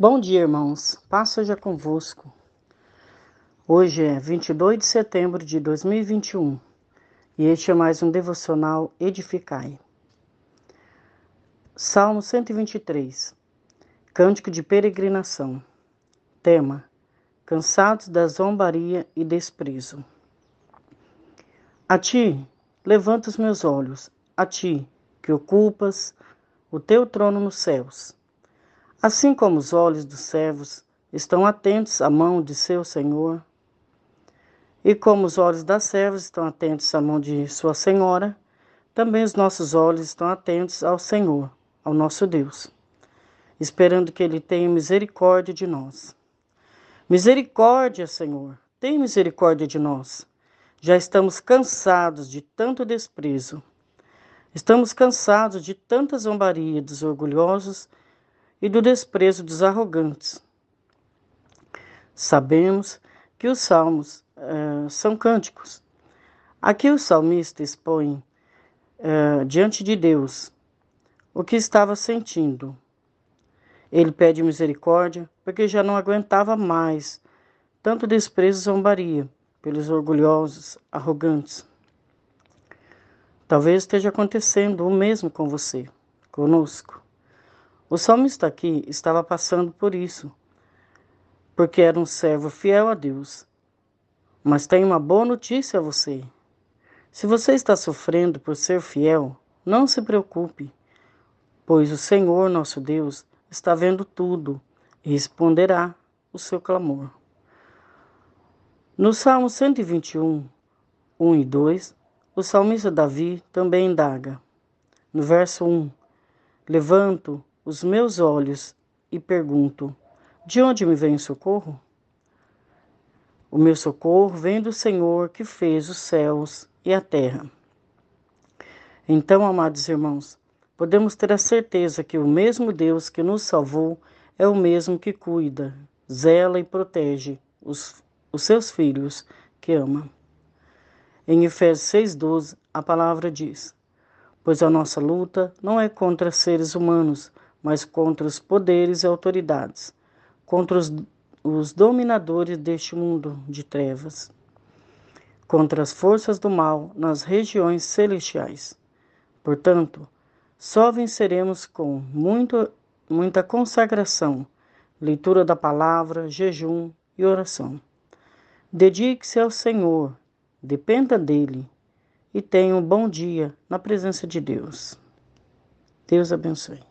Bom dia, irmãos. Paz seja convosco. Hoje é 22 de setembro de 2021 e este é mais um devocional Edificai. Salmo 123 Cântico de Peregrinação. Tema: Cansados da zombaria e desprezo. A ti levanto os meus olhos, a ti que ocupas o teu trono nos céus. Assim como os olhos dos servos estão atentos à mão de seu senhor, e como os olhos das servas estão atentos à mão de sua senhora, também os nossos olhos estão atentos ao Senhor, ao nosso Deus, esperando que Ele tenha misericórdia de nós. Misericórdia, Senhor, tem misericórdia de nós. Já estamos cansados de tanto desprezo. Estamos cansados de tanta zombaria dos orgulhosos e do desprezo dos arrogantes. Sabemos que os salmos uh, são cânticos. Aqui o salmista expõe uh, diante de Deus o que estava sentindo. Ele pede misericórdia porque já não aguentava mais tanto desprezo e zombaria pelos orgulhosos, arrogantes. Talvez esteja acontecendo o mesmo com você, conosco. O salmista aqui estava passando por isso, porque era um servo fiel a Deus. Mas tem uma boa notícia a você. Se você está sofrendo por ser fiel, não se preocupe, pois o Senhor nosso Deus está vendo tudo e responderá o seu clamor. No Salmo 121, 1 e 2, o salmista Davi também indaga. No verso 1, levanto os meus olhos e pergunto: De onde me vem o socorro? O meu socorro vem do Senhor que fez os céus e a terra. Então, amados irmãos, podemos ter a certeza que o mesmo Deus que nos salvou é o mesmo que cuida, zela e protege os, os seus filhos que ama. Em Efésios 6,12, a palavra diz: Pois a nossa luta não é contra seres humanos, mas contra os poderes e autoridades, contra os, os dominadores deste mundo de trevas, contra as forças do mal nas regiões celestiais. Portanto, só venceremos com muito, muita consagração, leitura da palavra, jejum e oração. Dedique-se ao Senhor, dependa dele e tenha um bom dia na presença de Deus. Deus abençoe.